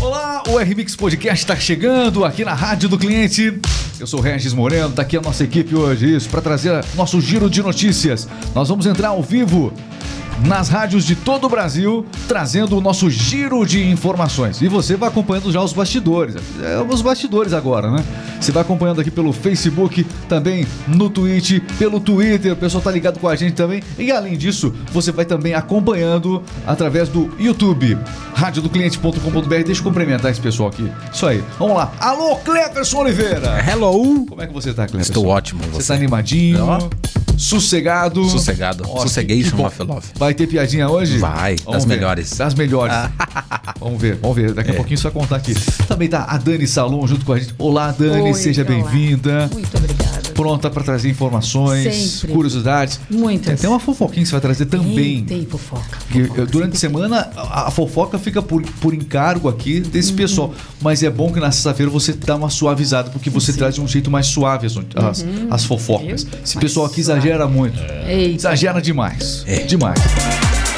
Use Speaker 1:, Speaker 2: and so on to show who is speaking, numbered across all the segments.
Speaker 1: Olá, o RMix Podcast está chegando aqui na Rádio do Cliente. Eu sou Regis Moreno, tá aqui a nossa equipe hoje, isso, para trazer nosso giro de notícias. Nós vamos entrar ao vivo nas rádios de todo o Brasil, trazendo o nosso giro de informações. E você vai acompanhando já os bastidores. É os bastidores agora, né? Você vai acompanhando aqui pelo Facebook, também no Twitch, pelo Twitter, o pessoal tá ligado com a gente também. E além disso, você vai também acompanhando através do YouTube, radiodocliente.com.br. Deixa eu cumprimentar esse pessoal aqui. Isso aí. Vamos lá. Alô, Cleverson Oliveira!
Speaker 2: Hello!
Speaker 1: Como é que você tá, Cleverson?
Speaker 2: Estou ótimo. e
Speaker 1: Você tá animadinho?
Speaker 2: Ó.
Speaker 1: Sossegado?
Speaker 2: Sossegado.
Speaker 1: Ó,
Speaker 2: Sossegation
Speaker 1: que bom.
Speaker 2: of love.
Speaker 1: Vai ter piadinha hoje?
Speaker 2: Vai, das
Speaker 1: ver.
Speaker 2: melhores.
Speaker 1: Das melhores. vamos ver, vamos ver. Daqui a pouquinho você vai contar aqui. Também tá a Dani Salom junto com a gente. Olá, Dani,
Speaker 3: Oi,
Speaker 1: seja bem-vinda.
Speaker 3: Muito obrigada.
Speaker 1: Pronta para trazer informações,
Speaker 3: Sempre.
Speaker 1: curiosidades.
Speaker 3: Muitas.
Speaker 1: Tem até uma fofoquinha que você vai trazer também.
Speaker 3: Tem, tem fofoca.
Speaker 1: Que,
Speaker 3: fofoca,
Speaker 1: eh, durante a semana a, a fofoca fica por, por encargo aqui
Speaker 3: Uhum.
Speaker 1: desse pessoal. Mas é bom que na sexta-feira você dá uma suavizada, porque você traz de um jeito mais suave as, as, as fofocas.
Speaker 3: Viu?
Speaker 1: Esse
Speaker 3: Mais
Speaker 1: pessoal aqui
Speaker 3: suave.
Speaker 1: Exagera muito.
Speaker 3: Eita.
Speaker 1: Exagera demais.
Speaker 2: É.
Speaker 1: Demais.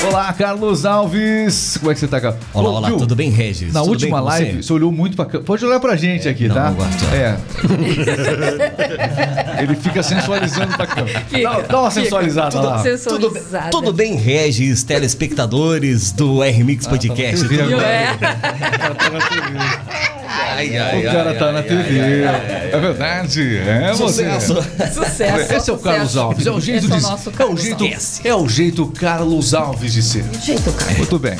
Speaker 1: Olá, Carlos Alves. Como é que você tá, Carlos?
Speaker 4: Olá, olá,
Speaker 1: viu?
Speaker 4: tudo bem, Regis?
Speaker 1: Na
Speaker 4: Tudo
Speaker 1: última
Speaker 4: bem com você?
Speaker 1: live, você olhou muito pra câmera. Pode olhar pra gente aqui,
Speaker 4: não,
Speaker 1: tá?
Speaker 4: não gosto.
Speaker 1: É. Ele fica sensualizando pra câmera. Dá, dá uma sensualizada lá.
Speaker 4: Tudo,
Speaker 3: Sensualizada.
Speaker 4: tudo bem, Regis, telespectadores do R-Mix Podcast?
Speaker 1: TV
Speaker 4: tudo
Speaker 1: agora.
Speaker 3: É.
Speaker 4: Ai,
Speaker 1: O cara tá na TV. É verdade. É você.
Speaker 4: Sucesso.
Speaker 3: Sucesso.
Speaker 1: Esse é o Carlos
Speaker 3: sucesso.
Speaker 1: Alves. É o jeito
Speaker 3: Esse é
Speaker 1: de
Speaker 3: o nosso
Speaker 1: é o
Speaker 3: Carlos
Speaker 1: jeito,
Speaker 3: Alves.
Speaker 1: é o jeito Carlos Alves de ser.
Speaker 3: Jeito, Carlos.
Speaker 1: Muito bem.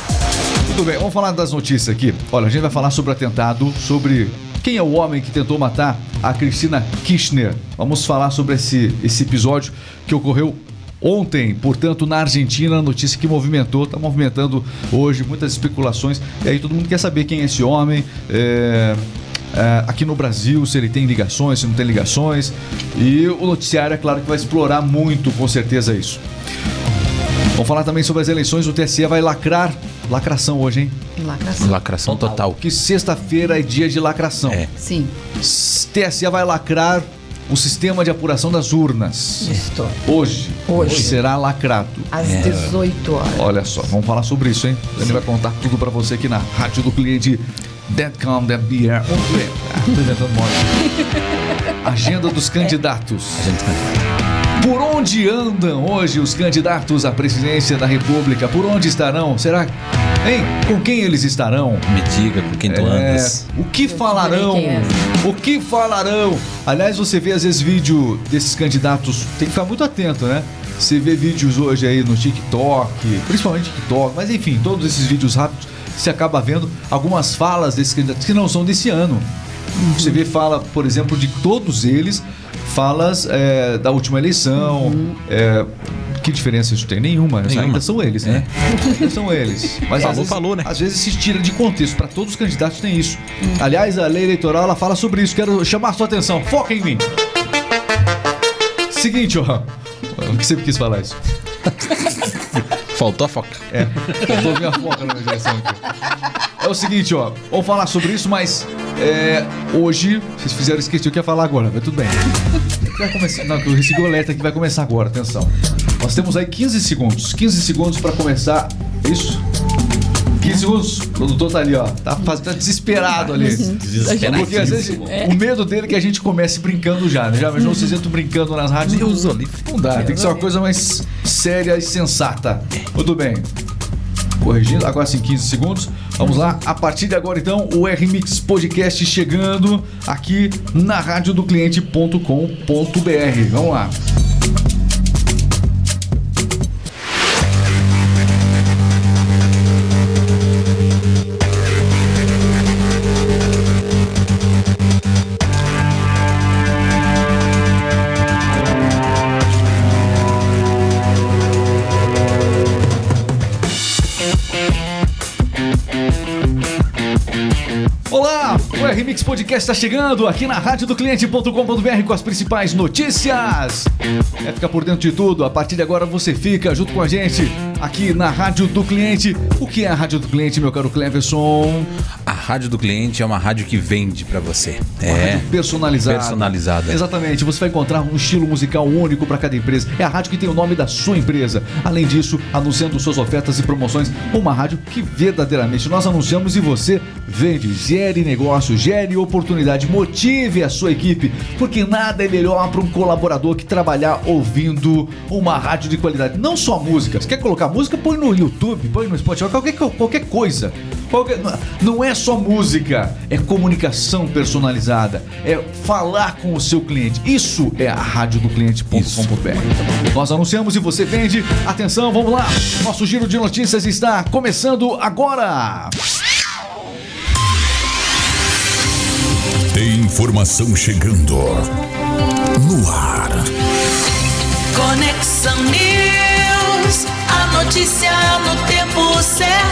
Speaker 1: Muito bem. Vamos falar das notícias aqui. Olha, a gente vai falar sobre atentado, sobre quem é o homem que tentou matar a Cristina Kirchner. Vamos falar sobre esse, esse episódio que ocorreu ontem, portanto, na Argentina, notícia que movimentou, está movimentando hoje muitas especulações. E aí todo mundo quer saber quem é esse homem. é, é, aqui no Brasil, se ele tem ligações, se não tem ligações. E o noticiário, é claro, que vai explorar muito, com certeza, isso. Vamos falar também sobre as eleições. O TSE vai lacrar. Lacração hoje, hein?
Speaker 3: Lacração.
Speaker 2: Lacração total.
Speaker 1: Que sexta-feira é dia de lacração.
Speaker 2: É.
Speaker 3: Sim.
Speaker 1: TSE vai lacrar o sistema de apuração das urnas. Hoje.
Speaker 3: Hoje.
Speaker 1: será lacrado.
Speaker 3: Às 18 horas.
Speaker 1: Olha só, vamos falar sobre isso, hein? Ele vai contar tudo pra você aqui na rádio do cliente Deadcom, Dead Beer. Tô inventando moda. Agenda dos candidatos. Por onde andam hoje os candidatos à presidência da República? Por onde estarão? Será? Hein? Com quem eles estarão?
Speaker 2: Me diga com quem tu
Speaker 1: É,
Speaker 2: andas.
Speaker 1: o que falarão?
Speaker 3: é.
Speaker 1: O que falarão? Aliás, você vê às vezes vídeo desses candidatos, tem que ficar muito atento, né? Você vê vídeos hoje aí no TikTok, principalmente TikTok, mas enfim, todos esses vídeos rápidos, você acaba vendo algumas falas desses candidatos que não são desse ano. Você vê fala, por exemplo, de todos eles, falas é, da última eleição. é, que diferença isso tem? Nenhuma,
Speaker 2: Nenhuma.
Speaker 1: ainda são eles, né? Ainda são eles. Mas
Speaker 2: Falou,
Speaker 1: às vezes,
Speaker 2: falou, né?
Speaker 1: às vezes se tira de contexto. Para todos os candidatos tem isso. Aliás, a lei eleitoral ela fala sobre isso. Quero chamar a sua atenção. Foca em mim. Seguinte, ó. O que você quis falar isso?
Speaker 2: Faltou a foca.
Speaker 1: É, faltou minha foca na minha direção aqui. É o seguinte, ó. Vamos falar sobre isso, mas é, hoje, vocês fizeram esquecer o que ia falar agora, mas tudo bem. Vai começar, não, eu recebi o alerta que vai começar agora, atenção. Nós temos aí 15 segundos. 15 segundos para começar. Isso? 15 segundos. O produtor tá ali, ó. Tá, tá desesperado ali. Porque às vezes o medo dele é que a gente comece brincando já, né? Já imaginou vocês entram brincando nas rádios?
Speaker 2: Deus.
Speaker 1: Não dá, tem que ser uma coisa mais séria e sensata. Muito bem. Corrigindo, agora sim, 15 segundos. Vamos lá. A partir de agora, então, o R-Mix Podcast chegando aqui na rádio do cliente.com.br. Vamos lá. O RMix Podcast está chegando aqui na rádio do cliente.com.br com as principais notícias. É ficar por dentro de tudo. A partir de agora você fica junto com a gente aqui na Rádio do Cliente. O que é a Rádio do Cliente, meu caro Cleverson?
Speaker 2: A rádio do cliente é uma rádio que vende pra você.
Speaker 1: Uma
Speaker 2: É.
Speaker 1: rádio personalizada.
Speaker 2: Personalizada.
Speaker 1: Exatamente. Você vai encontrar um estilo musical único para cada empresa. É a rádio que tem o nome da sua empresa. Além disso, anunciando suas ofertas e promoções. Uma rádio que verdadeiramente nós anunciamos e você vende. Gere negócio, gere oportunidade, motive a sua equipe, porque nada é melhor para um colaborador que trabalhar ouvindo uma rádio de qualidade. Não só música. Você quer colocar música? Põe no YouTube, põe no Spotify, qualquer, qualquer coisa. Qualquer- não é só música, é comunicação personalizada, é falar com o seu cliente. Isso é a rádio do cliente.com.br. Nós anunciamos e você vende. Atenção, vamos lá. Nosso giro de notícias está começando agora.
Speaker 5: Tem informação chegando no ar.
Speaker 6: Conexão News, a notícia no tempo certo.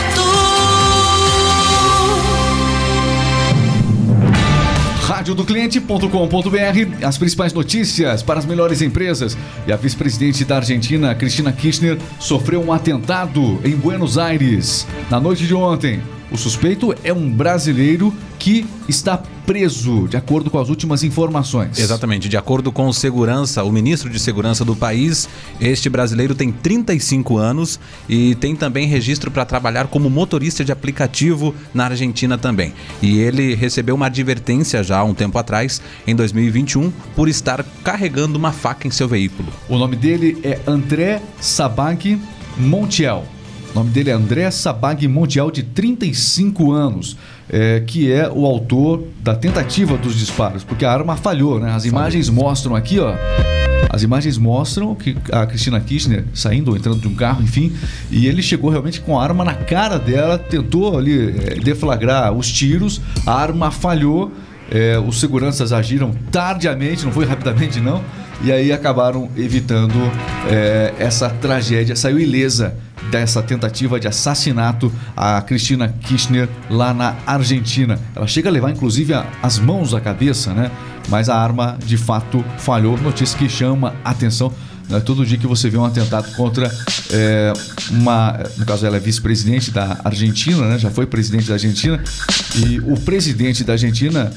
Speaker 1: Do cliente.com.br, as principais notícias para as melhores empresas. E a vice-presidente da Argentina, Cristina Kirchner, sofreu um atentado em Buenos Aires na noite de ontem. O suspeito é um brasileiro que está preso, de acordo com as últimas informações.
Speaker 2: Exatamente. De acordo com o segurança, o ministro de segurança do país, este brasileiro tem 35 anos e tem também registro para trabalhar como motorista de aplicativo na Argentina também. E ele recebeu uma advertência já há um tempo atrás, em 2021, por estar carregando uma faca em seu veículo.
Speaker 1: O nome dele é André Sabag Montiel. O nome dele é André Sabag Montiel, de 35 anos, é, que é o autor da tentativa dos disparos, porque a arma falhou, né? As imagens mostram aqui, ó. As imagens mostram que a Cristina Kirchner saindo ou entrando de um carro, enfim, e ele chegou realmente com a arma na cara dela, tentou ali é, deflagrar os tiros, a arma falhou, é, os seguranças agiram tardiamente, não foi rapidamente não, e aí acabaram evitando é, essa tragédia. Saiu ilesa dessa tentativa de assassinato a Cristina Kirchner lá na Argentina. Ela chega a levar inclusive a- as mãos à cabeça, né? Mas a arma de fato falhou. Notícia que chama atenção. Não é todo dia que você vê um atentado contra é, uma. No caso, ela é vice-presidente da Argentina, né? Já foi presidente da Argentina. E o presidente da Argentina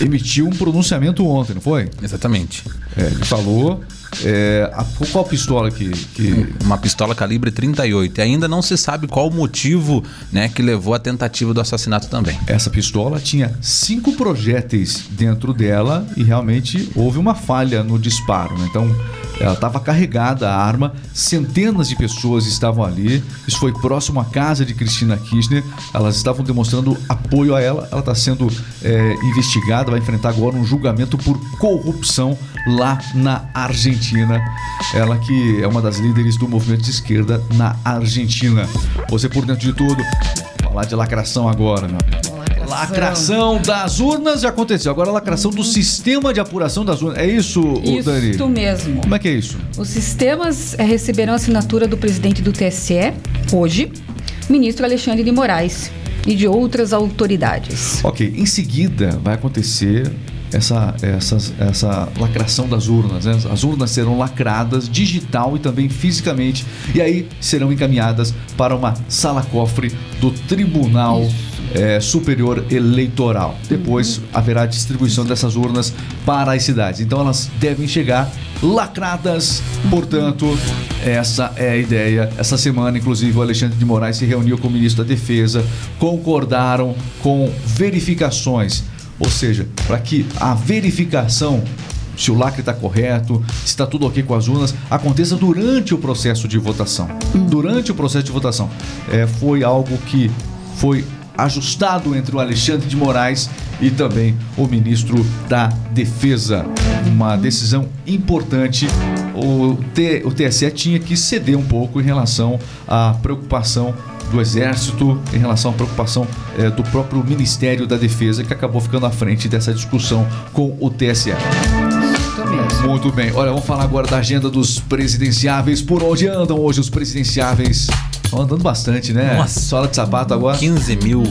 Speaker 1: emitiu um pronunciamento ontem, não foi?
Speaker 2: Exatamente.
Speaker 1: É, ele falou. É, a, qual pistola que. que
Speaker 2: Uma pistola calibre 38. E ainda não se sabe qual o motivo né, que levou à tentativa do assassinato também.
Speaker 1: essa pistola tinha cinco projéteis dentro dela e realmente houve uma falha no disparo. né? Então, ela estava carregada a arma, centenas de pessoas estavam ali. Isso foi próximo à casa de Cristina Kirchner. Elas estavam demonstrando apoio a ela. Ela está sendo é, investigada, vai enfrentar agora um julgamento por corrupção lá na Argentina. Ela que é uma das líderes do movimento de esquerda na Argentina. Você por dentro de tudo. Falar de lacração agora, meu amigo. Lacração das urnas já aconteceu. Agora a lacração do sistema de apuração das urnas. É isso,
Speaker 3: Isso
Speaker 1: Dani?
Speaker 3: mesmo.
Speaker 1: Como é que é isso?
Speaker 3: Os sistemas eh, receberão a assinatura do presidente do TSE hoje, ministro Alexandre de Moraes, e de outras autoridades.
Speaker 1: Ok, em seguida vai acontecer essa, essa, essa lacração das urnas. Né? As urnas serão lacradas digital e também fisicamente, e aí serão encaminhadas para uma sala-cofre do Tribunal eh, Superior Eleitoral. Depois haverá distribuição dessas urnas para as cidades. Então elas devem chegar lacradas. Portanto, essa é a ideia. Essa semana, inclusive, o Alexandre de Moraes se reuniu com o ministro da Defesa, concordaram com verificações, ou seja, para que a verificação se o lacre está correto, se está tudo ok com as urnas, aconteça durante o processo de votação. Durante o processo de votação. É, foi algo que foi ajustado entre o Alexandre de Moraes e também o ministro da Defesa. Uma decisão importante. O, T- o TSE tinha que ceder um pouco em relação à preocupação do Exército, em relação à preocupação eh, do próprio Ministério da Defesa, que acabou ficando à frente dessa discussão com o TSE. Muito bem. Olha, vamos falar agora da agenda dos presidenciáveis. Por onde andam hoje os presidenciáveis? Estão andando bastante, né?
Speaker 2: Nossa.
Speaker 1: Sola de sapato agora.
Speaker 2: 15 mil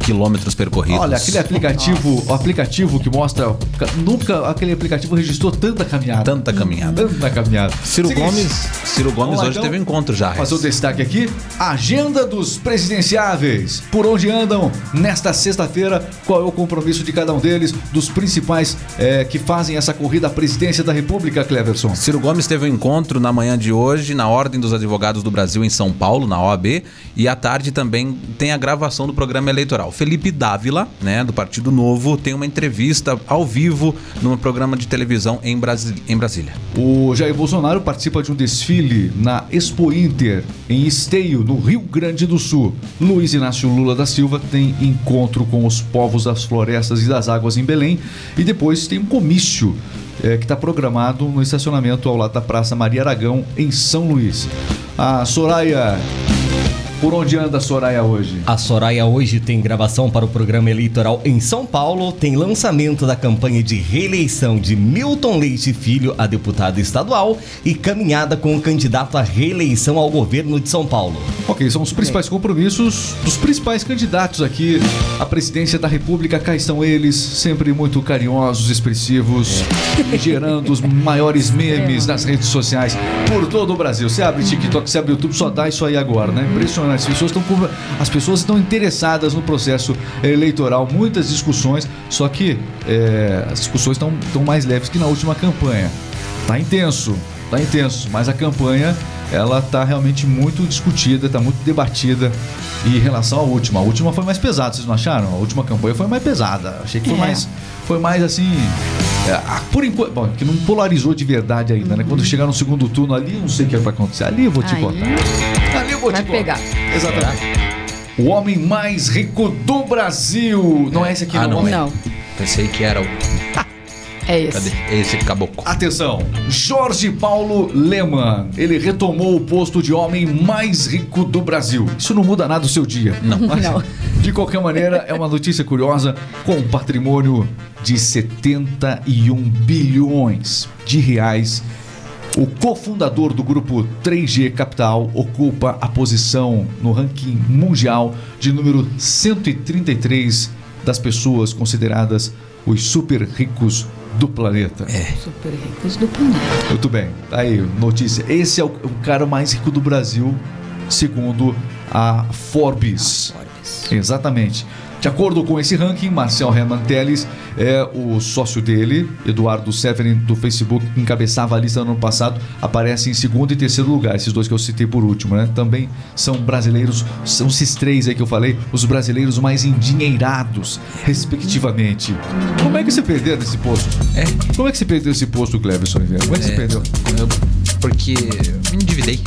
Speaker 2: quilômetros percorridos.
Speaker 1: Olha, aquele aplicativo, o aplicativo que mostra. Nunca aquele aplicativo registrou tanta caminhada.
Speaker 2: Tanta caminhada.
Speaker 1: Tanta caminhada.
Speaker 2: Ciro
Speaker 1: Seguinte,
Speaker 2: Gomes, Ciro Gomes
Speaker 1: lá,
Speaker 2: hoje
Speaker 1: então.
Speaker 2: teve um encontro já.
Speaker 1: Fazer o destaque aqui. Agenda dos presidenciáveis. Por onde andam nesta sexta-feira? Qual é o compromisso de cada um deles, dos principais eh, que fazem essa corrida à presidência da República, Cleverson?
Speaker 2: Ciro Gomes teve um encontro na manhã de hoje na Ordem dos Advogados do Brasil em São Paulo, na OAB, e à tarde também tem a gravação do programa eleitoral. Felipe Dávila, né, do Partido Novo, tem uma entrevista ao vivo num programa de televisão em, Brasi em Brasília.
Speaker 1: O Jair Bolsonaro participa de um desfile na Expo Inter, em Esteio, no Rio Grande do Sul. Luiz Inácio Lula da Silva tem encontro com os povos das florestas e das águas em Belém. E depois tem um comício eh, que está programado no estacionamento ao lado da Praça Maria Aragão, em São Luís. A Soraya. Por onde anda a Soraya hoje?
Speaker 4: A Soraya hoje tem gravação para o programa eleitoral em São Paulo, tem lançamento da campanha de reeleição de Milton Leite Filho a deputado estadual e caminhada com o candidato à reeleição ao governo de São Paulo.
Speaker 1: Ok, são os principais compromissos dos principais candidatos aqui à presidência da República. Cá estão eles, sempre muito carinhosos, expressivos, gerando os maiores memes nas redes sociais por todo o Brasil. Você abre TikTok, você abre YouTube, só dá isso aí agora, né? Impressionante. As pessoas estão, as pessoas estão interessadas no processo eleitoral, muitas discussões, só que é, as discussões estão, estão mais leves que na última campanha. Tá intenso, tá intenso, mas a campanha ela tá realmente muito discutida, tá muito debatida e em relação à última. A última foi mais pesada, vocês não acharam? A última campanha foi mais pesada. Achei que foi
Speaker 3: É.
Speaker 1: mais foi mais assim, é, ah, por enquanto, bom, que não polarizou de verdade ainda, né? Quando chegar no segundo turno ali, não sei o que vai acontecer. Ali eu vou te
Speaker 3: Aí
Speaker 1: contar. Ali eu vou
Speaker 3: vai
Speaker 1: te contar. Exatamente. O homem mais rico do Brasil. Não é esse aqui,
Speaker 2: Ah,
Speaker 1: não.
Speaker 2: não é.
Speaker 3: Não,
Speaker 2: Pensei que era o.
Speaker 3: é
Speaker 2: Cadê?
Speaker 3: esse.
Speaker 2: Esse caboclo.
Speaker 1: Atenção, Jorge Paulo Leman, ele retomou o posto de homem mais rico do Brasil. Isso não muda nada o seu dia.
Speaker 2: Não.
Speaker 1: Mas,
Speaker 3: Não.
Speaker 1: De qualquer maneira, é uma notícia curiosa com um patrimônio de 71 bilhões de reais. O cofundador do grupo 3G Capital ocupa a posição no ranking mundial de número 133 das pessoas consideradas os super ricos do planeta.
Speaker 3: Super ricos do planeta.
Speaker 1: Muito bem, tá aí, notícia. Esse é o, o cara mais rico do Brasil, segundo a Forbes. Exatamente. De acordo com esse ranking, Marcel Herman Telles é o sócio dele, Eduardo Severin, do Facebook, que encabeçava a lista no ano passado, aparece em segundo e terceiro lugar, esses dois que eu citei por último, né? Também são brasileiros, são esses três aí que eu falei, os brasileiros mais endinheirados, respectivamente. Como é que você perdeu nesse posto?
Speaker 2: É.
Speaker 1: Como é que você perdeu esse posto, Cleverson? Oliveira? Como é que você
Speaker 2: É,
Speaker 1: perdeu?
Speaker 2: eu- porque me endividei.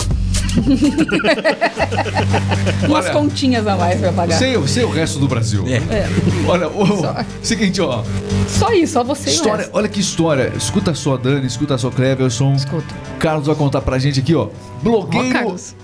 Speaker 3: Umas
Speaker 1: Olha,
Speaker 3: continhas a mais pra pagar.
Speaker 1: Sei, sei o resto do Brasil.
Speaker 2: É.
Speaker 3: É.
Speaker 1: Olha, o,
Speaker 3: Só.
Speaker 1: seguinte, ó.
Speaker 3: Só isso, só você e o
Speaker 1: História,
Speaker 3: resto.
Speaker 1: olha que história. Escuta só, Dani, escuta só, Cleverson.
Speaker 3: Escuta.
Speaker 1: Carlos vai contar pra gente aqui, ó.
Speaker 3: Ó,
Speaker 1: Blogueiro.
Speaker 3: Carlos.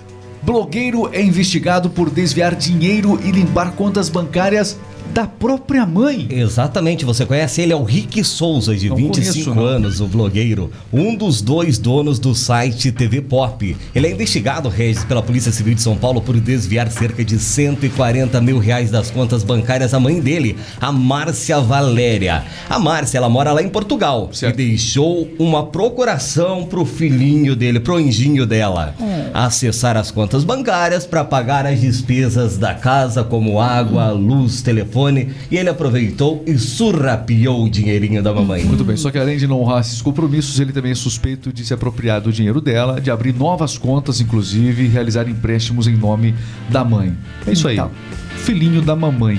Speaker 1: blogueiro é investigado por desviar dinheiro e limpar contas bancárias da própria mãe.
Speaker 4: Exatamente, você conhece ele, é o Rick Souza, de
Speaker 1: Não
Speaker 4: 25
Speaker 1: conheço,
Speaker 4: anos, o blogueiro, um dos dois donos do site TV Pop. Ele é investigado, Regis, pela Polícia Civil de São Paulo por desviar cerca de 140 mil reais das contas bancárias à mãe dele, a Márcia Valéria. A Márcia, ela mora lá em Portugal
Speaker 1: Certo.
Speaker 4: e deixou uma procuração pro filhinho dele, pro anjinho dela, acessar as contas bancárias para pagar as despesas da casa, como água, luz, telefone, e ele aproveitou e surrapiou o dinheirinho da mamãe.
Speaker 1: Muito bem, só que além de não honrar esses compromissos, ele também é suspeito de se apropriar do dinheiro dela, de abrir novas contas, inclusive, e realizar empréstimos em nome da mãe. É isso aí.
Speaker 3: Então.
Speaker 1: Filhinho da mamãe.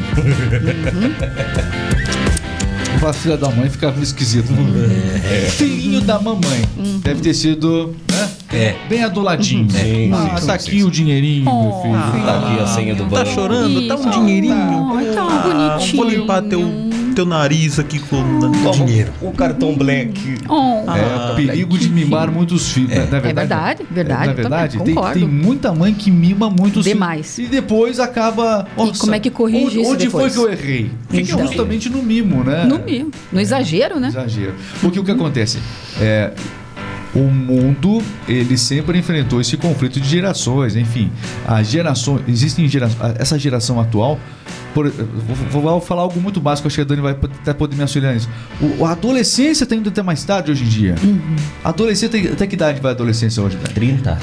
Speaker 1: Falar filha da mãe fica meio esquisito. né? Filhinho da mamãe. Deve ter sido, né?
Speaker 2: É.
Speaker 1: Bem aduladinho.
Speaker 4: Sim,
Speaker 1: ah,
Speaker 4: sim,
Speaker 1: tá
Speaker 4: sim,
Speaker 1: aqui
Speaker 4: sim.
Speaker 1: o dinheirinho, meu
Speaker 3: Oh,
Speaker 1: filho.
Speaker 4: Tá aqui a senha do
Speaker 2: Tá
Speaker 4: banco.
Speaker 2: chorando, tá um
Speaker 3: Isso.
Speaker 2: dinheirinho.
Speaker 3: Ai, tá
Speaker 2: Ah,
Speaker 3: bonitinho.
Speaker 2: Vou limpar teu, teu nariz aqui com
Speaker 4: Toma
Speaker 2: dinheiro.
Speaker 4: O cartão black.
Speaker 3: Oh.
Speaker 1: É, perigo de mimar muitos filhos. É verdade?
Speaker 3: verdade, verdade,
Speaker 1: Não é
Speaker 3: eu também
Speaker 1: verdade? Tem, tem muita mãe que mima muitos
Speaker 3: Demais.
Speaker 1: filhos. E depois acaba.
Speaker 3: E como é que corrige
Speaker 1: onde,
Speaker 3: isso
Speaker 1: Onde foi
Speaker 3: depois?
Speaker 1: que eu errei? Fica
Speaker 3: Então.
Speaker 1: justamente no mimo, né?
Speaker 3: No mimo. No exagero, né?
Speaker 1: Exagero. Porque o que acontece? É, o mundo ele sempre enfrentou esse conflito de gerações, enfim, a geração existem gera, essa geração atual. Por, vou, vou falar algo muito básico, acho que a Dani vai até poder me auxiliar nisso. O, a adolescência está indo até mais tarde hoje em dia. A adolescência, tem- até que idade vai a adolescência hoje? Dani?
Speaker 4: 30.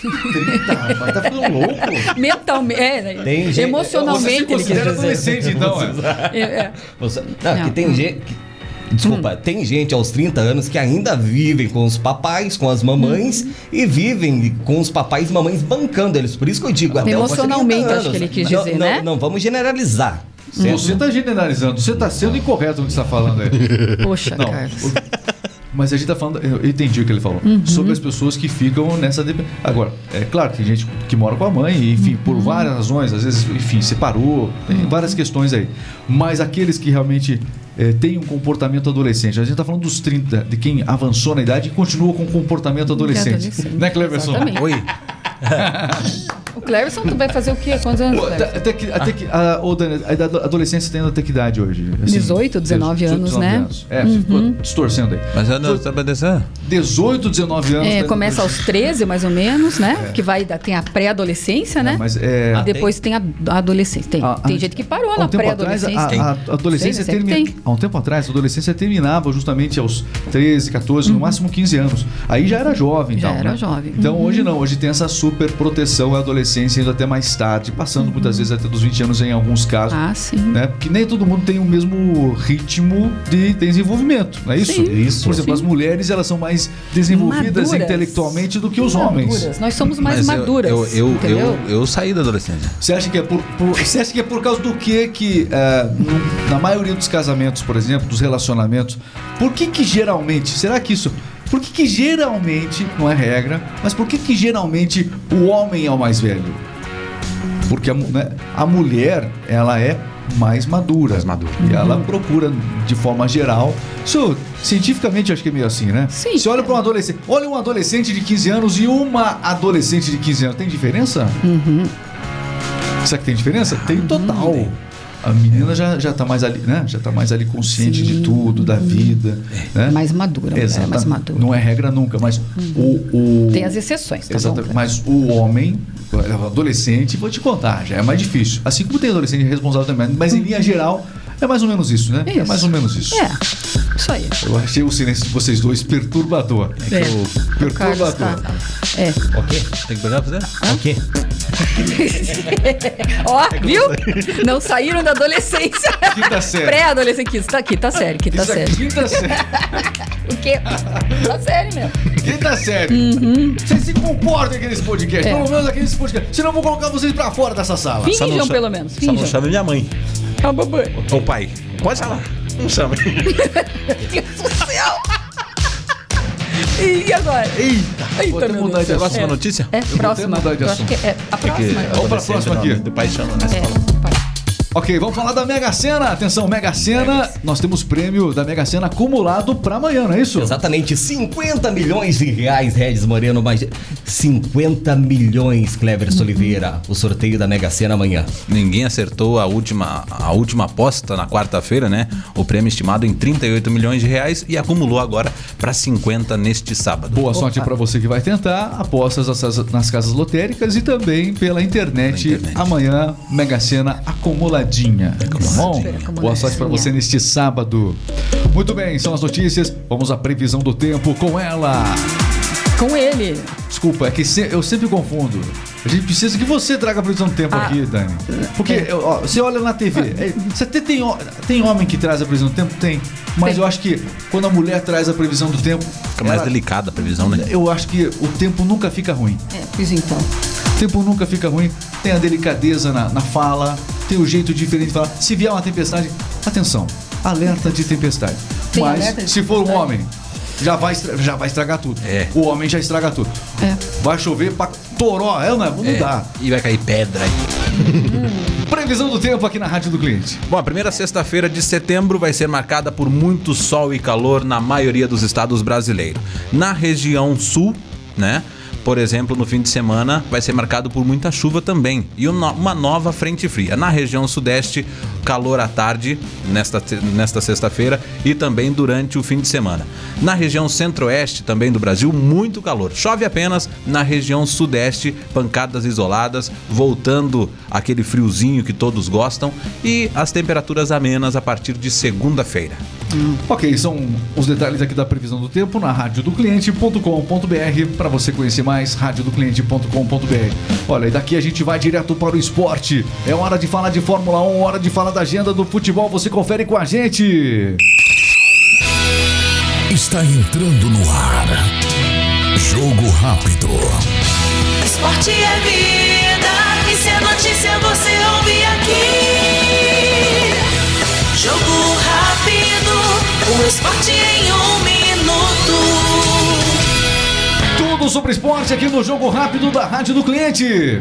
Speaker 1: 30, rapaz, tá ficando louco?
Speaker 3: Mentalmente, é, né?
Speaker 4: Tem gente-
Speaker 1: Você
Speaker 3: emocionalmente.
Speaker 1: se
Speaker 3: ele quis
Speaker 1: considera adolescente, então, é?
Speaker 3: É, é.
Speaker 4: Você- não,
Speaker 3: Não.
Speaker 4: que tem gente. Desculpa, tem gente aos 30 anos que ainda vivem com os papais, com as mamães e vivem com os papais e mamães bancando eles. Por isso que eu digo, até
Speaker 3: Emocionalmente,
Speaker 4: 30
Speaker 3: acho que ele quis
Speaker 4: Não,
Speaker 3: dizer,
Speaker 4: não,
Speaker 3: né?
Speaker 4: Não, vamos generalizar. certo?
Speaker 1: Você está generalizando, você está sendo incorreto no que você está falando aí.
Speaker 3: Poxa,
Speaker 1: Não,
Speaker 3: Carlos.
Speaker 1: o- mas a gente tá falando, eu entendi o que ele falou,
Speaker 3: Uhum.
Speaker 1: sobre as pessoas que ficam nessa. Agora, é claro, tem gente que mora com a mãe, e, enfim, por
Speaker 3: Uhum.
Speaker 1: várias razões, às vezes, enfim, separou, tem várias questões aí. Mas aqueles que realmente é, têm um comportamento adolescente, a gente tá falando dos 30, de quem avançou na idade e continua com um comportamento adolescente.
Speaker 3: adolescente,
Speaker 1: Né, Cleverson?
Speaker 2: Oi.
Speaker 3: O Cleverson, tu vai fazer o quê? Quantos anos,
Speaker 1: Pô, Até, que, até que, a, ô, Dani, a adolescência tem até que idade hoje? Assim,
Speaker 3: 18, 19 anos,
Speaker 1: 19
Speaker 3: né?
Speaker 1: anos. É, ficou distorcendo aí.
Speaker 2: Mas eu não tá obedecendo.
Speaker 1: 18, 19 anos.
Speaker 3: É,
Speaker 1: tá-
Speaker 3: começa aos 13, mais ou menos, né? Que vai, tem a pré-adolescência, né?
Speaker 1: É, mas é.
Speaker 3: E depois tem a a adolescência. Tem,
Speaker 1: a-
Speaker 3: tem
Speaker 1: a-
Speaker 3: gente que parou na pré-adolescência.
Speaker 1: a, a adolescência
Speaker 3: Sei,
Speaker 1: termina,
Speaker 3: tem.
Speaker 1: há um tempo atrás, a adolescência terminava justamente aos 13, 14, no máximo 15 anos. Aí já era jovem,
Speaker 3: Uhum. Já era
Speaker 1: né?
Speaker 3: jovem.
Speaker 1: Então
Speaker 3: Uhum.
Speaker 1: hoje não, hoje tem essa super proteção à adolescência indo até mais tarde, passando muitas vezes até dos 20 anos em alguns casos.
Speaker 3: Uhum. Ah, sim.
Speaker 1: Né? Porque nem todo mundo tem o mesmo ritmo de desenvolvimento, não é isso?
Speaker 3: Sim.
Speaker 4: Isso.
Speaker 1: Por exemplo,
Speaker 3: Sim.
Speaker 1: as mulheres elas são mais desenvolvidas
Speaker 3: Maduras.
Speaker 1: intelectualmente do que os homens.
Speaker 3: Maduras. Nós somos mais
Speaker 2: Mas eu-
Speaker 3: maduras.
Speaker 2: Eu, eu,
Speaker 3: entendeu?
Speaker 2: eu, eu saí da adolescência.
Speaker 1: Você acha que é por, por- você acha que é por causa do que que no- na maioria dos casamentos, por exemplo, dos relacionamentos, por que que geralmente, será que isso, por que que geralmente, não é regra, mas por que que geralmente o homem é o mais velho? Porque a, né, a mulher, ela é mais madura.
Speaker 2: Mais madura.
Speaker 1: E ela procura, de forma geral. Isso, cientificamente, acho que é meio assim, né?
Speaker 3: Sim.
Speaker 1: Você olha para um adolescente. Olha um adolescente de 15 anos e uma adolescente de 15 anos. Tem diferença? Será que tem diferença? Tem total. A menina já, já tá mais ali, né? Já tá mais ali consciente de
Speaker 3: Sim.
Speaker 1: tudo, da vida. Né?
Speaker 3: Mais madura, mulher é
Speaker 1: Exatamente.
Speaker 3: mais madura.
Speaker 1: Não é regra nunca, mas o, o.
Speaker 3: Tem as exceções, tá
Speaker 1: Exatamente.
Speaker 3: bom?
Speaker 1: Mas o homem, o adolescente, vou te contar, já é mais difícil. Assim como tem adolescente responsável também, mas em linha geral é mais ou menos isso, né? É
Speaker 3: Isso.
Speaker 1: mais ou menos isso.
Speaker 3: É, isso aí.
Speaker 1: Eu achei o silêncio de vocês dois perturbador.
Speaker 3: É. O Carlos
Speaker 1: Perturbador.
Speaker 3: tá- É.
Speaker 4: Ok?
Speaker 2: Tem que pegar pra fazer?
Speaker 4: Ok.
Speaker 3: Ó, viu? Não saíram da adolescência.
Speaker 1: Quinta série.
Speaker 3: Pré-adolescência. Quinta, tá, quinta série, quinta
Speaker 1: Isso é
Speaker 3: série.
Speaker 1: quinta série.
Speaker 3: O quê? Quinta série mesmo.
Speaker 1: Quinta série. Vocês se comportem aqui nesse podcast.
Speaker 3: Uhum. É.
Speaker 1: Pelo menos aqui nesse podcast. Senão eu vou colocar vocês pra fora dessa sala.
Speaker 3: Finjam, pelo menos.
Speaker 2: Só não
Speaker 3: Finjam.
Speaker 2: chame minha mãe.
Speaker 3: A babãe.
Speaker 2: Ou pai. Pode chamar. Não chame.
Speaker 3: Deus do céu. E agora?
Speaker 1: Eita,
Speaker 3: Eita,
Speaker 1: vou até
Speaker 3: meu
Speaker 1: mudar
Speaker 3: Deus
Speaker 1: de
Speaker 3: do
Speaker 1: assunto.
Speaker 2: Próxima notícia?
Speaker 3: É,
Speaker 1: vou
Speaker 3: próxima.
Speaker 1: até mudar de
Speaker 3: Eu acho
Speaker 1: assunto.
Speaker 3: que é a próxima.
Speaker 1: Vamos pra
Speaker 2: adolescência,
Speaker 1: próxima aqui.
Speaker 2: normalmente, O pai chama, né?
Speaker 3: É.
Speaker 1: Ok, vamos falar da Mega Sena. Atenção, Mega Sena. Nós temos prêmio da Mega Sena acumulado pra amanhã, não é isso?
Speaker 4: Exatamente, 50 milhões de reais, Regis Moreno, mais 50 milhões, Cleverson Oliveira. O sorteio da Mega Sena amanhã.
Speaker 2: Ninguém acertou a última, a última aposta na quarta-feira, né? O prêmio estimado em 38 milhões de reais e acumulou agora para 50 neste sábado.
Speaker 1: Boa sorte pra você que vai tentar. Apostas nas- nas casas lotéricas e também pela internet.
Speaker 2: Internet.
Speaker 1: Amanhã, Mega Sena acumuladinha. Tá bom?
Speaker 3: Acumuladinha.
Speaker 1: Boa sorte pra você neste sábado. Muito bem, são as notícias. Vamos à previsão do tempo com ela.
Speaker 3: Com ele.
Speaker 1: Desculpa, é que se- eu sempre confundo. A gente precisa que você traga a previsão do tempo
Speaker 3: Ah.
Speaker 1: aqui, Dani. Porque
Speaker 3: É.
Speaker 1: ó, você olha na TV. é, você até tem, ho- tem homem que traz a previsão do tempo? Tem. Mas
Speaker 3: Tem.
Speaker 1: eu acho que quando a mulher traz a previsão do tempo.
Speaker 2: Fica mais
Speaker 1: ela-
Speaker 2: delicada a previsão, né?
Speaker 1: Eu acho que o tempo nunca fica ruim.
Speaker 3: É, pois então.
Speaker 1: O tempo nunca fica ruim. Tem a delicadeza na, na fala, tem o jeito diferente de falar. Se vier uma tempestade, atenção, alerta de tempestade.
Speaker 3: Tem
Speaker 1: Mas se for um homem, já vai, já vai estragar tudo.
Speaker 2: É.
Speaker 1: O homem já estraga tudo.
Speaker 3: É.
Speaker 1: Vai chover pra toró, é, não, é? não
Speaker 2: É,
Speaker 1: dá.
Speaker 2: E vai cair pedra aí.
Speaker 1: Previsão do tempo aqui na Rádio do Cliente.
Speaker 2: Bom, a primeira sexta-feira de setembro vai ser marcada por muito sol e calor na maioria dos estados brasileiros. Na região sul, né? Por exemplo, no fim de semana vai ser marcado por muita chuva também e uma nova frente fria. Na região sudeste, calor à tarde, nesta, nesta sexta-feira e também durante o fim de semana. Na região centro-oeste também do Brasil, muito calor. Chove apenas na região sudeste, pancadas isoladas, voltando aquele friozinho que todos gostam e as temperaturas amenas a partir de segunda-feira.
Speaker 1: Ok, são os detalhes aqui da previsão do tempo na radiodocliente.com.br para você conhecer mais radiodocliente.com.br. Olha, e daqui a gente vai direto para o esporte. É hora de falar de Fórmula 1, hora de falar da agenda do futebol. Você confere com a gente.
Speaker 5: Está entrando no ar. Jogo rápido.
Speaker 6: Esporte é vida. E se é notícia, você ouve aqui. Jogo rápido. O esporte em um minuto.
Speaker 1: Tudo sobre esporte aqui no Jogo Rápido da Rádio do Cliente.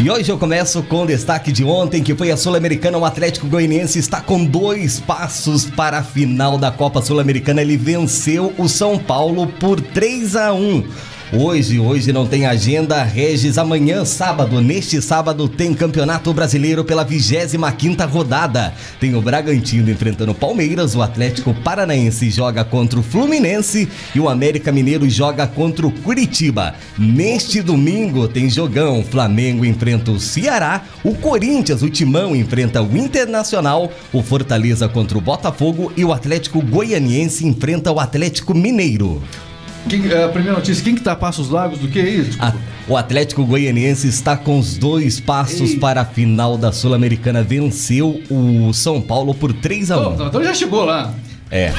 Speaker 4: E hoje eu começo com o destaque de ontem, que foi a Sul-Americana. O Atlético Goianiense está com dois passos para a final da Copa Sul-Americana. Ele venceu o São Paulo por 3 a 1. Hoje, hoje não tem agenda, Regis. Amanhã, sábado, neste sábado, tem Campeonato Brasileiro pela 25ª rodada. Tem o Bragantino enfrentando o Palmeiras, o Atlético Paranaense joga contra o Fluminense e o América Mineiro joga contra o Curitiba. Neste domingo tem jogão, Flamengo enfrenta o Ceará, o Corinthians, o Timão enfrenta o Internacional, o Fortaleza contra o Botafogo e o Atlético Goianiense enfrenta o Atlético Mineiro.
Speaker 1: Quem, é, a primeira notícia, quem que tá a Passos Largos do que é isso?
Speaker 4: A- o Atlético Goianiense está com os dois passos
Speaker 1: Ei.
Speaker 4: para a final da Sul-Americana. Venceu o São Paulo por 3 a 1
Speaker 1: Então, então já chegou lá.
Speaker 4: É.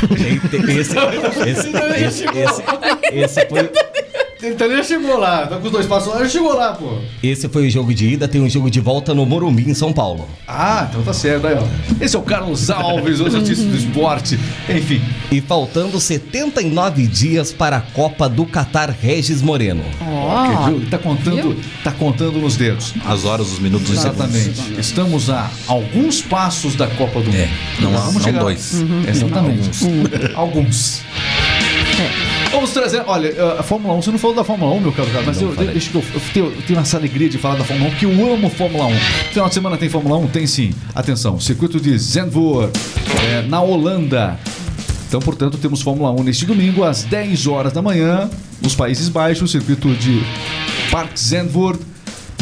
Speaker 4: Esse, esse, esse, esse, esse foi,
Speaker 1: Então ele já chegou lá. Tá com os dois passos lá, já chegou lá, pô.
Speaker 4: esse foi o jogo de ida. Tem um jogo de volta no Morumbi, em São Paulo.
Speaker 1: Ah, então tá certo. Aí, ó. Esse é o Carlos Alves, as notícias do esporte. Enfim.
Speaker 4: E faltando 79 dias para a Copa do Catar, Regis Moreno.
Speaker 1: Ok, viu? Tá contando,
Speaker 3: viu?
Speaker 1: tá contando nos dedos.
Speaker 2: As horas, os minutos e segundos.
Speaker 1: Exatamente. Estamos a alguns passos da Copa do Mundo.
Speaker 2: É, não,
Speaker 1: Vamos
Speaker 2: não
Speaker 1: chegar
Speaker 2: dois.
Speaker 1: Exatamente. Alguns. Vamos trazer, olha, a Fórmula 1, você não falou da Fórmula 1, meu caro cara, mas eu, deixa que eu, eu tenho, eu tenho essa alegria de falar da Fórmula 1, porque eu amo Fórmula 1. Final de semana tem Fórmula 1? Tem sim. Atenção, circuito de Zandvoort, é, na Holanda. Então, portanto, temos Fórmula 1 neste domingo, às 10 horas da manhã, nos Países Baixos, circuito de Park Zandvoort,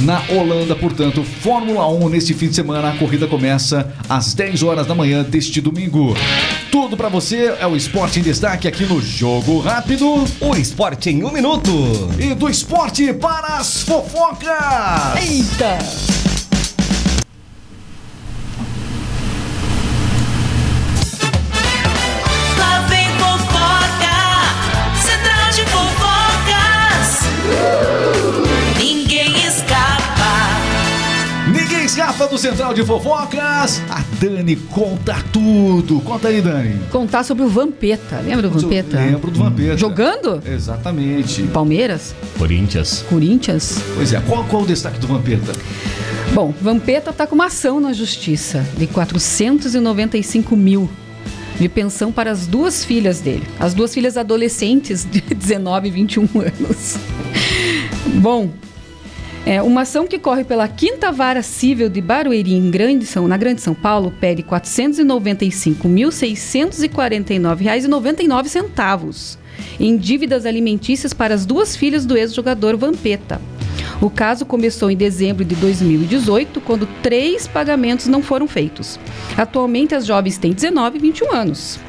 Speaker 1: na Holanda, portanto, Fórmula 1 neste fim de semana. A corrida começa às 10 horas da manhã deste domingo. Tudo pra você é o esporte em destaque aqui no Jogo Rápido
Speaker 4: O esporte em um minuto.
Speaker 1: e do esporte para as fofocas.
Speaker 3: Eita!
Speaker 6: Escapa
Speaker 1: do Central de Fofocas. A Dani conta tudo. Conta aí, Dani.
Speaker 3: Contar sobre o Vampeta. Lembra do Vampeta?
Speaker 1: Lembro do Vampeta.
Speaker 3: Jogando?
Speaker 1: Exatamente.
Speaker 3: Palmeiras?
Speaker 4: Corinthians.
Speaker 3: Corinthians?
Speaker 1: Pois é, qual, qual o destaque do Vampeta?
Speaker 3: Bom, Vampeta está com uma ação na justiça de 495 mil de pensão para as duas filhas dele. As duas filhas adolescentes de 19 e 21 anos. Bom, é, uma ação que corre pela quinta vara civil de Barueri, em Grande São, na Grande São Paulo, pede R$ 495.649,99 em dívidas alimentícias para as duas filhas do ex-jogador Vampeta. O caso começou em dezembro de 2018, quando três pagamentos não foram feitos. Atualmente, as jovens têm 19 e 21 anos.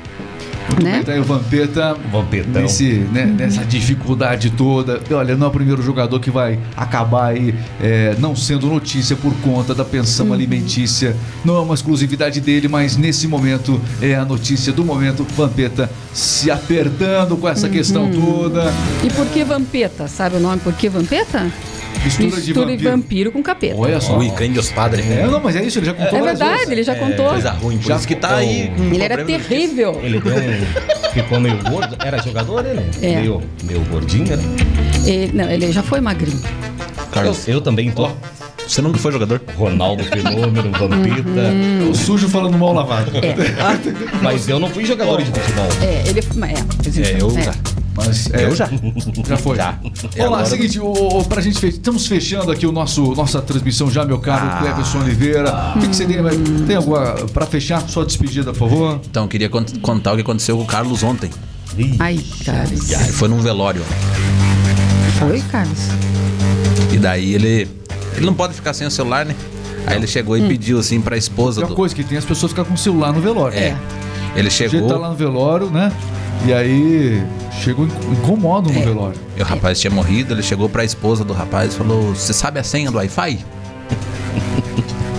Speaker 3: Né?
Speaker 1: Tá aí o Vampeta
Speaker 4: Vampetão.
Speaker 1: nesse, né, nessa dificuldade toda. Olha, não é o primeiro jogador que vai acabar aí é, não sendo notícia por conta da pensão alimentícia. Não é uma exclusividade dele, mas nesse momento é a notícia do momento. Vampeta se apertando com essa questão toda.
Speaker 3: E por que Vampeta? Sabe o nome por que Vampeta?
Speaker 1: Mistura, de
Speaker 3: Mistura
Speaker 1: vampiro.
Speaker 3: com capeta.
Speaker 1: Olha só.
Speaker 2: Ui, Candios Padre.
Speaker 1: É, não, mas é isso, ele já contou
Speaker 3: É verdade,
Speaker 1: vezes.
Speaker 3: ele já contou.
Speaker 2: Coisa ruim, por
Speaker 1: Já
Speaker 2: isso que tá aí. com
Speaker 3: Ele era
Speaker 2: de
Speaker 3: terrível.
Speaker 4: Ele deu um. Ficou meio gordo. Era jogador ele?
Speaker 3: É.
Speaker 4: Meio, meio gordinho, né?
Speaker 3: Ele, não, ele já foi magrinho.
Speaker 4: Eu,
Speaker 2: Carlos,
Speaker 4: eu também tô.
Speaker 2: você nunca foi jogador?
Speaker 4: Ronaldo Fenômeno, Vampeta.
Speaker 1: O sujo falando mal lavado.
Speaker 3: É,
Speaker 4: Mas eu não fui jogador de futebol.
Speaker 3: é ele. É,
Speaker 2: É, eu já.
Speaker 1: Mas, é,
Speaker 2: Eu já.
Speaker 1: Já foi.
Speaker 2: Já. E
Speaker 1: Vamos lá,
Speaker 2: agora-
Speaker 1: seguinte, o, o, pra gente fechar, estamos fechando aqui o nosso nossa transmissão já, meu caro
Speaker 2: Ah.
Speaker 1: Cleverson Oliveira. O que, que você tem, tem alguma pra fechar sua despedida, por favor?
Speaker 2: Então, eu queria cont- contar o que aconteceu com o Carlos ontem.
Speaker 3: Ai, Carlos.
Speaker 2: Ele foi num velório.
Speaker 3: Foi, Carlos?
Speaker 2: E daí ele. Ele não pode ficar sem o celular, né? Aí ele chegou e
Speaker 3: Hum.
Speaker 2: pediu assim pra esposa do.
Speaker 1: uma coisa que tem as pessoas ficam com o celular no velório.
Speaker 2: É. Ele
Speaker 1: A gente
Speaker 2: chegou.
Speaker 1: tá lá no velório, né? E aí chegou incomodam
Speaker 2: É.
Speaker 1: no velório.
Speaker 2: E o rapaz tinha morrido, ele chegou pra esposa do rapaz e falou: Você sabe a senha do Wi-Fi?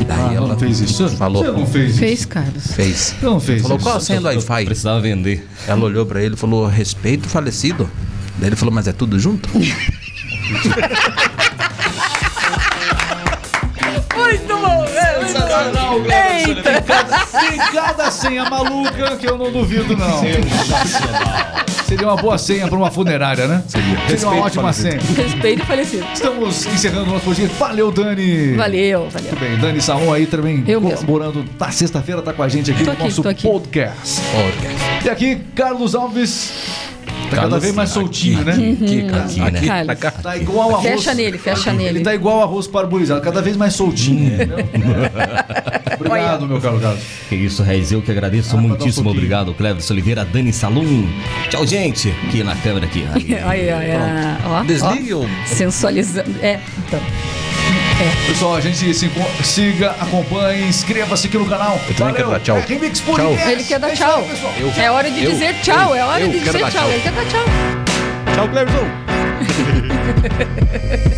Speaker 2: Daí
Speaker 1: Ah,
Speaker 2: ela
Speaker 1: não fez isso?
Speaker 2: falou.
Speaker 1: Você não fez isso?
Speaker 3: Fez, Carlos.
Speaker 2: Fez.
Speaker 1: Não fez
Speaker 2: Falou,
Speaker 1: isso?
Speaker 2: qual a senha do Wi-Fi?
Speaker 4: Precisava vender.
Speaker 2: Ela olhou pra ele e falou: Respeito o falecido. Daí ele falou: Mas é tudo junto?
Speaker 3: Muito bom, bom. Eita!
Speaker 1: Tem cada senha maluca que eu não duvido, não. Seria uma boa senha para uma funerária, né? Seria, uma ótima senha.
Speaker 3: Respeito e falecido.
Speaker 1: Estamos encerrando o nosso podcast. Valeu, Dani.
Speaker 3: Valeu, valeu.
Speaker 1: Muito bem, Dani Salom aí também
Speaker 3: Eu mesmo.
Speaker 1: colaborando na sexta-feira, tá com a gente aqui
Speaker 3: Tô
Speaker 1: no
Speaker 3: aqui,
Speaker 1: nosso
Speaker 3: aqui.
Speaker 1: podcast.
Speaker 2: Podcast.
Speaker 1: E aqui, Carlos Alves. Tá cada vez mais soltinho, né?
Speaker 2: Aqui, cara.
Speaker 4: Aqui,
Speaker 2: Aqui,
Speaker 4: né?
Speaker 2: pra cá.
Speaker 1: Tá igual arroz.
Speaker 3: Fecha nele, fecha
Speaker 1: Ele
Speaker 3: nele.
Speaker 1: tá igual arroz parboilizado, cada vez mais soltinho. entendeu? Obrigado, meu caro Carlos.
Speaker 4: Que isso, Reis, eu que agradeço
Speaker 1: Ah, um
Speaker 4: muitíssimo
Speaker 1: pouquinho.
Speaker 4: obrigado, Cleves Oliveira, Dani Salum. Tchau, gente. Aqui na câmera aqui. Aí.
Speaker 3: Ai, ai, ai. Ó,
Speaker 2: Desligue o.
Speaker 3: Sensualizando. É, então.
Speaker 1: Pessoal, a gente se siga, acompanhe, inscreva-se aqui no canal.
Speaker 2: Eu também quero dar tchau.
Speaker 1: É Remix Podcast.
Speaker 3: Ele quer dar
Speaker 1: É isso
Speaker 3: tchau.
Speaker 1: aí.
Speaker 2: Eu-
Speaker 3: É hora de
Speaker 2: eu-
Speaker 3: dizer tchau, é hora
Speaker 2: eu
Speaker 3: de
Speaker 2: quero
Speaker 3: dizer
Speaker 2: dar
Speaker 3: tchau.
Speaker 2: tchau.
Speaker 3: Ele quer dar tchau.
Speaker 2: Tchau, Cleverson.